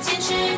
坚持。